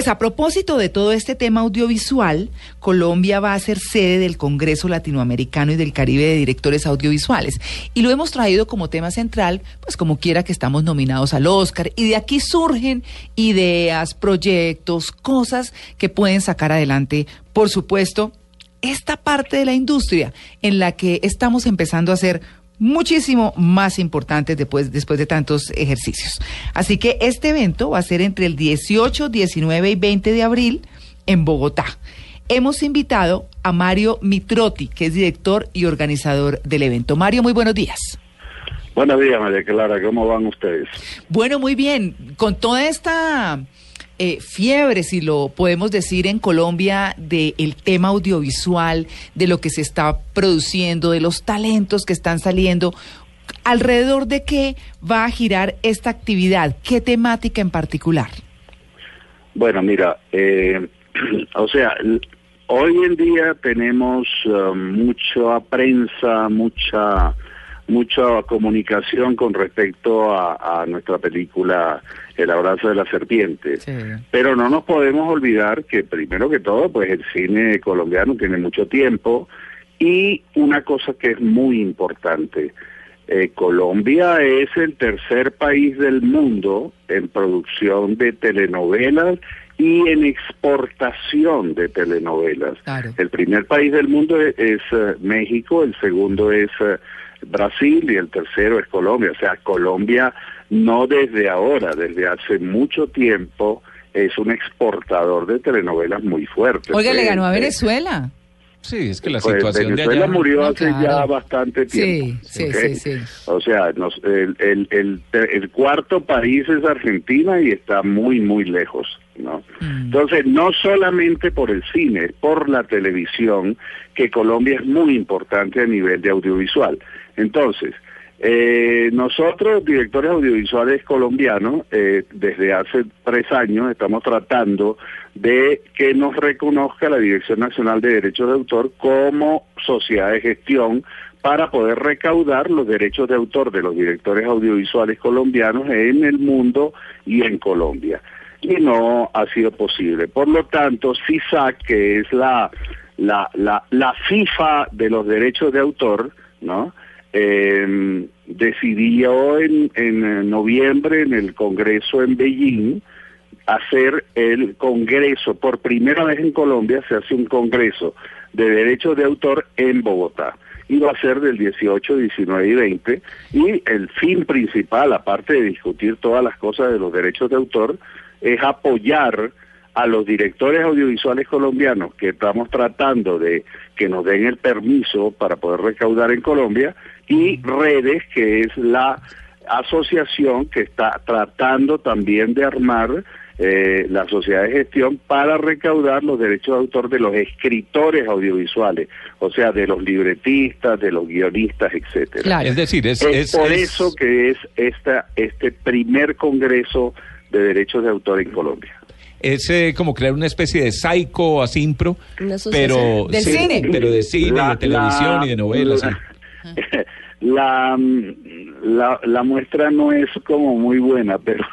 Pues a propósito de todo este tema audiovisual, Colombia va a ser sede del Congreso Latinoamericano y del Caribe de Directores Audiovisuales. Y lo hemos traído como tema central, pues como quiera que estamos nominados al Oscar. Y de aquí surgen ideas, proyectos, cosas que pueden sacar adelante, por supuesto, esta parte de la industria en la que estamos empezando a hacer muchísimo más importantes después, después de tantos ejercicios. Así que este evento va a ser entre el 18, 19 y 20 de abril en Bogotá. Hemos invitado a Mario Mitrotti, que es director y organizador del evento. Mario, muy buenos días. Buenos días, María Clara, ¿cómo van ustedes? Bueno, muy bien. Con toda esta eh, fiebre, si lo podemos decir, en Colombia del tema audiovisual, de lo que se está produciendo, de los talentos que están saliendo. ¿Alrededor de qué va a girar esta actividad? ¿Qué temática en particular? Bueno, mira, eh, o sea, hoy en día tenemos uh, mucha prensa, mucha mucha comunicación con respecto a, nuestra película El abrazo de la serpiente. Pero no nos podemos olvidar que primero que todo, pues el cine colombiano tiene mucho tiempo y una cosa que es muy importante, eh, Colombia es el tercer país del mundo en producción de telenovelas y en exportación de telenovelas. El primer país del mundo es, eh, México, el segundo es eh, Brasil y el tercero es Colombia. O sea, Colombia no desde ahora, desde hace mucho tiempo es un exportador de telenovelas muy fuerte. Oiga, le ganó a Venezuela. Sí, es que la pues, situación Venezuela de allá... murió hace ya bastante tiempo. Sí, sí, sí, O sea, el, el, el, el, cuarto país es Argentina y está muy, muy lejos, ¿no? Mm. Entonces, no solamente por el cine, por la televisión, que Colombia es muy importante a nivel de audiovisual. Entonces, eh, nosotros, directores audiovisuales colombianos, eh, desde hace tres años estamos tratando de que nos reconozca la Dirección Nacional de Derechos de Autor como sociedad de gestión para poder recaudar los derechos de autor de los directores audiovisuales colombianos en el mundo y en Colombia. Y no ha sido posible. Por lo tanto, CISAC, que es la, la, la, la FIFA de los derechos de autor, ¿no? Eh, decidió en, en noviembre en el Congreso en Beijing hacer el Congreso, por primera vez en Colombia se hace un Congreso de Derechos de Autor en Bogotá. Va a ser del 18, 19 y 20. Y el fin principal, aparte de discutir todas las cosas de los derechos de autor, es apoyar a los directores audiovisuales colombianos que estamos tratando de que nos den el permiso para poder recaudar en Colombia y Redes, que es la asociación que está tratando también de armar eh, la sociedad de gestión para recaudar los derechos de autor de los escritores audiovisuales, o sea, de los libretistas, de los guionistas, etcétera. Es decir, es, por eso que es esta este primer congreso de derechos de autor en Colombia es eh, como crear una especie de psycho asimpro, pero de cine, pero de cine, de televisión y de novelas. La, la, la, muestra no es como muy buena, pero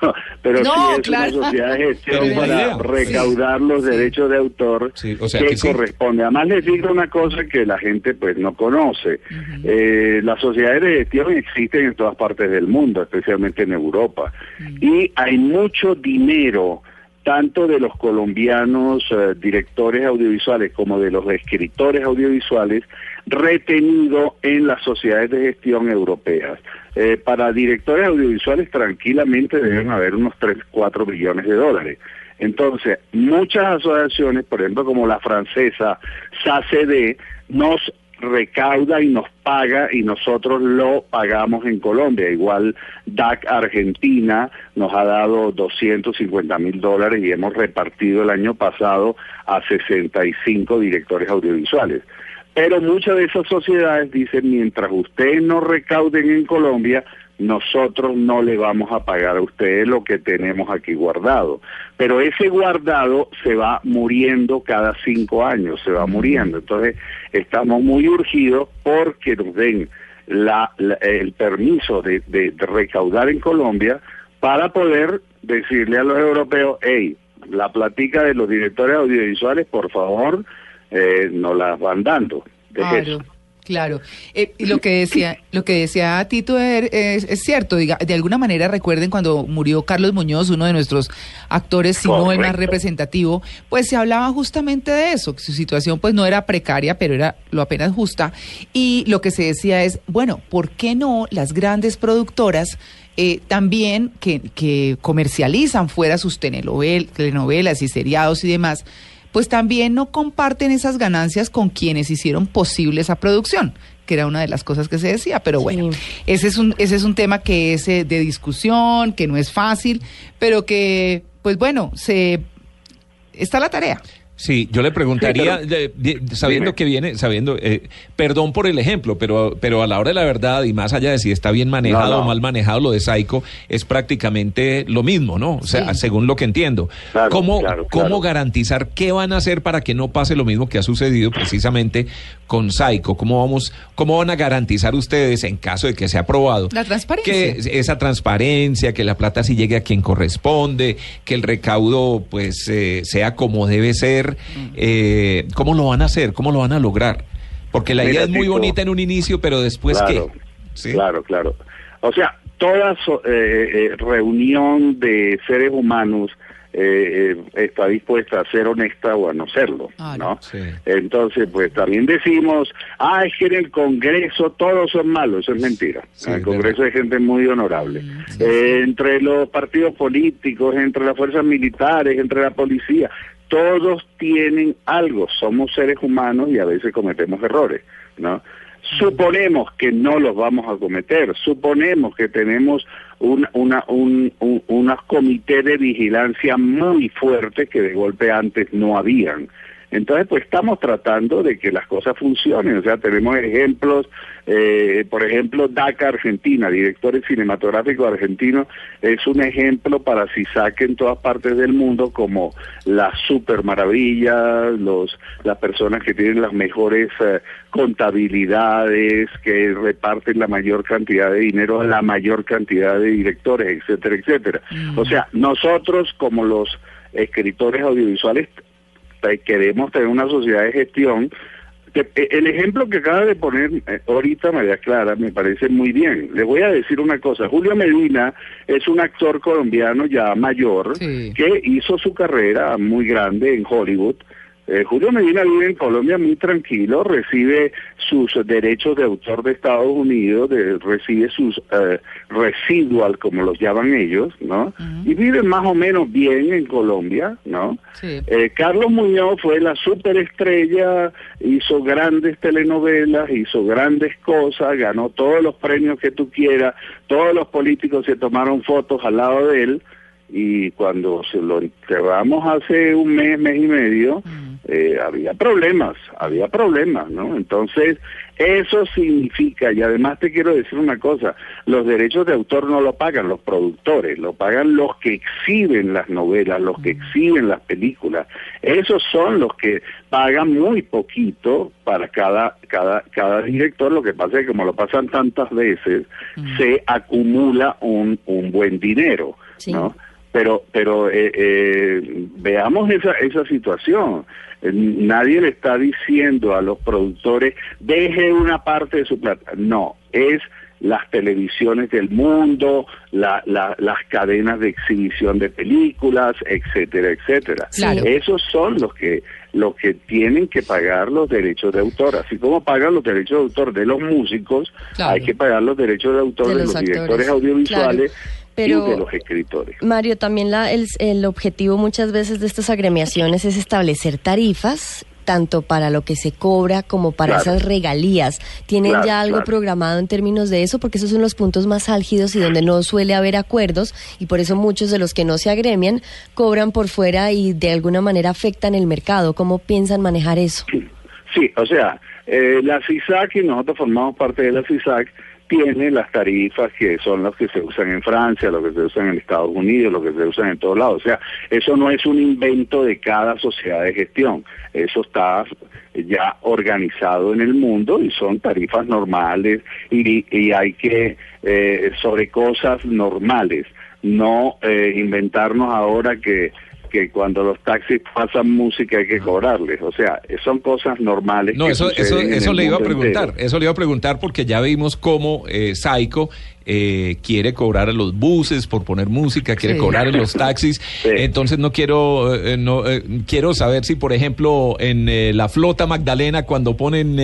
pero sí es una sociedad de gestión para recaudar los derechos de autor que, corresponde. Además les digo una cosa que la gente pues no conoce. eh, las sociedades de gestión existen en todas partes del mundo, especialmente en Europa. Y hay mucho dinero tanto de los colombianos eh, directores audiovisuales como de los escritores audiovisuales retenido en las sociedades de gestión europeas. Eh, para directores audiovisuales tranquilamente deben haber unos 3, 4 billones de dólares. Entonces, muchas asociaciones, por ejemplo como la francesa SACD, nos recauda y nos paga y nosotros lo pagamos en Colombia. Igual DAC Argentina nos ha dado 250 mil dólares y hemos repartido el año pasado a 65 directores audiovisuales. Pero muchas de esas sociedades dicen, mientras ustedes no recauden en Colombia, nosotros no le vamos a pagar a ustedes lo que tenemos aquí guardado. Pero ese guardado se va muriendo cada cinco años, se va muriendo. Entonces, estamos muy urgidos porque nos den la, el permiso de, de, recaudar en Colombia para poder decirle a los europeos, hey, la platica de los directores audiovisuales, por favor, eh, nos las van dando. Claro. Claro, eh, y lo que decía, lo que decía Tito er, es, cierto. Diga, de alguna manera recuerden cuando murió Carlos Muñoz, uno de nuestros actores, si no el más representativo, pues se hablaba justamente de eso, que su situación pues no era precaria, pero era lo apenas justa. Y lo que se decía es, bueno, ¿por qué no las grandes productoras eh, también que, que comercializan fuera sus telenovelas y seriados y demás? Pues también no comparten esas ganancias con quienes hicieron posible esa producción que era una de las cosas que se decía, pero bueno, ese es un ese es un tema que es eh, de discusión, que no es fácil, pero que pues bueno, se está la tarea. Sí, yo le preguntaría, sabiendo que viene, sabiendo, eh, perdón por el ejemplo, pero, pero a la hora de la verdad y más allá de si está bien manejado o mal manejado, lo de Saico es prácticamente lo mismo, ¿no? O sea, según lo que entiendo. ¿Cómo, ¿Cómo garantizar qué van a hacer para que no pase lo mismo que ha sucedido precisamente con Saico? ¿Cómo, vamos, ¿Cómo van a garantizar ustedes, en caso de que sea aprobado, la transparencia. que esa transparencia, que la plata sí llegue a quien corresponde, que el recaudo pues eh, sea como debe ser? Eh, ¿cómo lo van a hacer? ¿Cómo lo van a lograr? Porque la idea es muy bonita en un inicio, pero después claro, ¿qué? Claro, claro. O sea, toda eh, eh, reunión de seres humanos eh, está dispuesta a ser honesta o a no serlo, ah, ¿no? Entonces, pues también decimos, ah, es que en el Congreso todos son malos, eso es mentira. en el Congreso hay gente muy honorable. Mm, entre los partidos políticos, entre las fuerzas militares, entre la policía, todos tienen algo, somos seres humanos y a veces cometemos errores, ¿no? Suponemos que no los vamos a cometer, suponemos que tenemos un, una, un, un, unos comités de vigilancia muy fuertes que de golpe antes no habían. Entonces, pues estamos tratando de que las cosas funcionen. O sea, tenemos ejemplos, eh, por ejemplo, DACA Argentina, directores cinematográficos argentinos, es un ejemplo para si en todas partes del mundo como la super maravilla, los, las personas que tienen las mejores eh, contabilidades, que reparten la mayor cantidad de dinero a la mayor cantidad de directores, etcétera, etcétera. O sea, nosotros como los escritores audiovisuales queremos tener una sociedad de gestión. Eh, el ejemplo que acaba de poner eh, ahorita María Clara me parece muy bien. Le voy a decir una cosa. Julio Medina es un actor colombiano ya mayor que hizo su carrera muy grande en Hollywood eh, Julio Medina vive en Colombia muy tranquilo, recibe sus derechos de autor de Estados Unidos, recibe sus eh, residual, como los llaman ellos, ¿no? Y vive más o menos bien en Colombia, ¿no? Eh, Carlos Muñoz fue la superestrella, hizo grandes telenovelas, hizo grandes cosas, ganó todos los premios que tú quieras, todos los políticos se tomaron fotos al lado de él, y cuando se lo enterramos hace un mes, mes y medio, eh, había problemas, había problemas, ¿no? Entonces, eso significa, y además te quiero decir una cosa, los derechos de autor no lo pagan los productores, lo pagan los que exhiben las novelas, los que exhiben las películas. Esos son los que pagan muy poquito para cada, cada, cada director, lo que pasa es que como lo pasan tantas veces, se acumula un, un buen dinero, ¿no? Pero pero eh, eh, veamos esa esa situación. Eh, nadie le está diciendo a los productores deje una parte de su plata no es las televisiones del mundo, la, las cadenas de exhibición de películas, etcétera, etcétera. Esos son los que los que tienen que pagar los derechos de autor, así como pagan los derechos de autor de los músicos, hay que pagar los derechos de autor de, los, directores audiovisuales pero, de los escritores. Mario, también la, el, el objetivo muchas veces de estas agremiaciones es establecer tarifas tanto para lo que se cobra como para esas regalías. ¿Tienen ya algo programado en términos de eso? Porque esos son los puntos más álgidos y donde no suele haber acuerdos y por eso muchos de los que no se agremian cobran por fuera y de alguna manera afectan el mercado. ¿Cómo piensan manejar eso? Sí, o sea, eh, la CISAC y nosotros formamos parte de la CISAC tiene las tarifas que son las que se usan en Francia, lo que se usan en Estados Unidos, lo que se usan en todos lados. O sea, eso no es un invento de cada sociedad de gestión. Eso está ya organizado en el mundo y son tarifas normales y, y hay que, eh, sobre cosas normales, no eh, inventarnos ahora que que cuando los taxis pasan música hay que cobrarles. O sea, son cosas normales. No, eso, eso, eso le iba a preguntar. Eso le iba a preguntar porque ya vimos cómo eh, Psycho eh, quiere cobrar a los buses por poner música, quiere cobrar a los taxis. Entonces no quiero, eh, no eh, quiero saber si, por ejemplo, en la flota Magdalena cuando ponen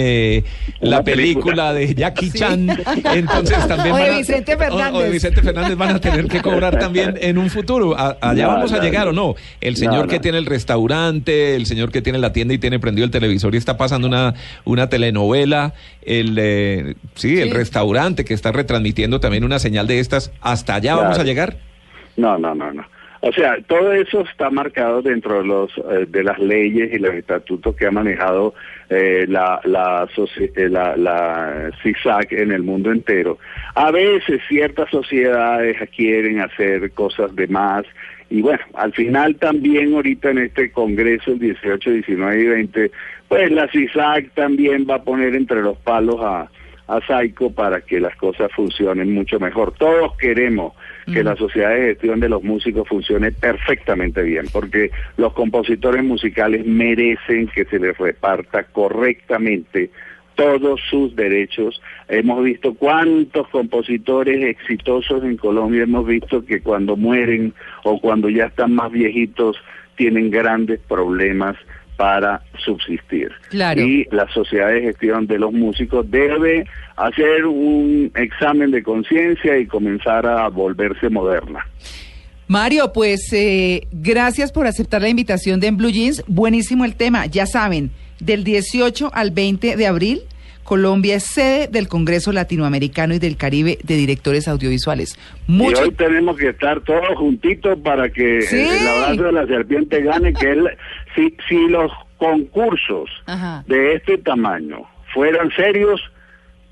la película, de Jackie Chan, entonces también van a, Vicente Fernández. Vicente Fernández van a tener que cobrar también en un futuro. allá vamos a llegar o no. El señor que tiene el restaurante, el señor que tiene la tienda y tiene prendido el televisor y está pasando una, una telenovela, el sí, el restaurante que está retransmitiendo también una señal de estas, ¿hasta allá vamos a llegar? No, no, no, no. O sea, todo eso está marcado dentro de los eh, de las leyes y los estatutos que ha manejado eh, la la, eh, la, la CISAC en el mundo entero. A veces ciertas sociedades quieren hacer cosas de más y bueno, al final también ahorita en este Congreso el 18, 19 y 20, pues la CISAC también va a poner entre los palos a a Saico para que las cosas funcionen mucho mejor. Todos queremos que la sociedad de gestión de los músicos funcione perfectamente bien, porque los compositores musicales merecen que se les reparta correctamente todos sus derechos. Hemos visto cuántos compositores exitosos en Colombia hemos visto que cuando mueren o cuando ya están más viejitos tienen grandes problemas para subsistir. Y la sociedad de gestión de los músicos debe hacer un examen de conciencia y comenzar a volverse moderna. Mario, pues eh, gracias por aceptar la invitación de En Blue Jeans. Buenísimo el tema. Ya saben, del 18 al 20 de abril, Colombia es sede del Congreso Latinoamericano y del Caribe de Directores Audiovisuales. Mucho... Y hoy tenemos que estar todos juntitos para que el abrazo de la serpiente gane, que él, si, si los concursos de este tamaño fueran serios,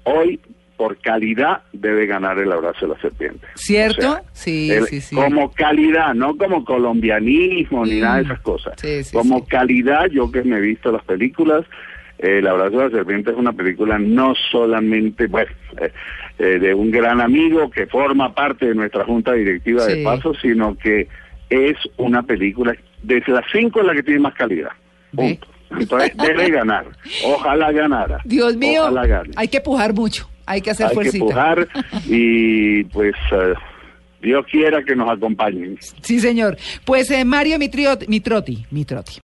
hoy por calidad debe ganar el abrazo de la serpiente. ¿Cierto? sí, sí, sí. Como calidad, no como colombianismo ni nada de esas cosas. como calidad, yo que me he visto las películas, el abrazo de la serpiente es una película no solamente, bueno, eh, eh, de un gran amigo que forma parte de nuestra junta directiva de Paso, sino que es una película, desde las cinco es la que tiene más calidad. Punto. Entonces debe ganar. Ojalá ganara. Dios mío, hay que pujar mucho, hay que hacer hay que pujar y pues eh, Dios quiera que nos acompañen. Sí, señor. Pues Mario Mitrioti, Mitroti, Mitroti.